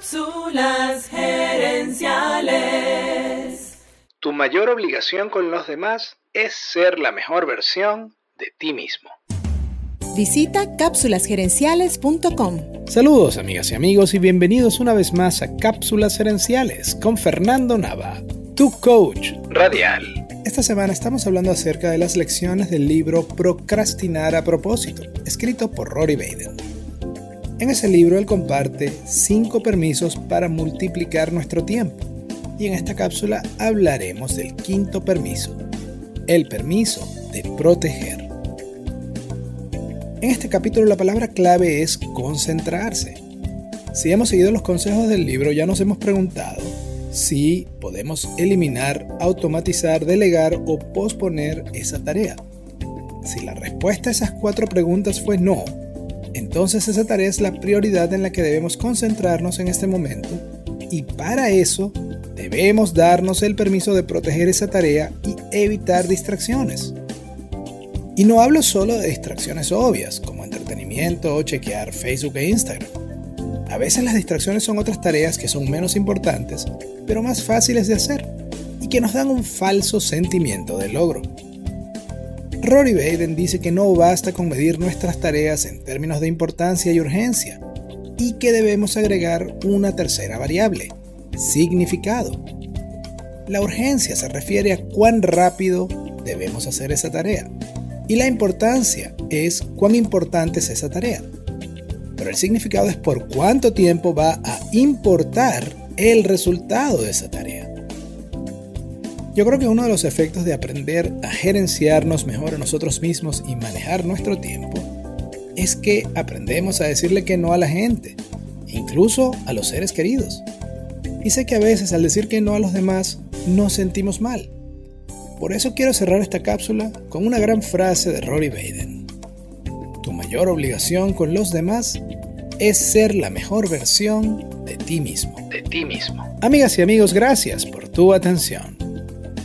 Cápsulas gerenciales. Tu mayor obligación con los demás es ser la mejor versión de ti mismo. Visita cápsulasgerenciales.com. Saludos amigas y amigos y bienvenidos una vez más a Cápsulas Gerenciales con Fernando Nava, tu coach radial. Esta semana estamos hablando acerca de las lecciones del libro Procrastinar a propósito, escrito por Rory Baden. En ese libro él comparte 5 permisos para multiplicar nuestro tiempo. Y en esta cápsula hablaremos del quinto permiso, el permiso de proteger. En este capítulo la palabra clave es concentrarse. Si hemos seguido los consejos del libro ya nos hemos preguntado si podemos eliminar, automatizar, delegar o posponer esa tarea. Si la respuesta a esas cuatro preguntas fue no, entonces esa tarea es la prioridad en la que debemos concentrarnos en este momento y para eso debemos darnos el permiso de proteger esa tarea y evitar distracciones. Y no hablo solo de distracciones obvias como entretenimiento o chequear Facebook e Instagram. A veces las distracciones son otras tareas que son menos importantes, pero más fáciles de hacer y que nos dan un falso sentimiento de logro. Rory Baden dice que no basta con medir nuestras tareas en términos de importancia y urgencia, y que debemos agregar una tercera variable, significado. La urgencia se refiere a cuán rápido debemos hacer esa tarea, y la importancia es cuán importante es esa tarea. Pero el significado es por cuánto tiempo va a importar el resultado de esa tarea. Yo creo que uno de los efectos de aprender a gerenciarnos mejor a nosotros mismos y manejar nuestro tiempo es que aprendemos a decirle que no a la gente, incluso a los seres queridos. Y sé que a veces al decir que no a los demás nos sentimos mal. Por eso quiero cerrar esta cápsula con una gran frase de Rory Baden. Tu mayor obligación con los demás es ser la mejor versión de ti mismo. De ti mismo. Amigas y amigos, gracias por tu atención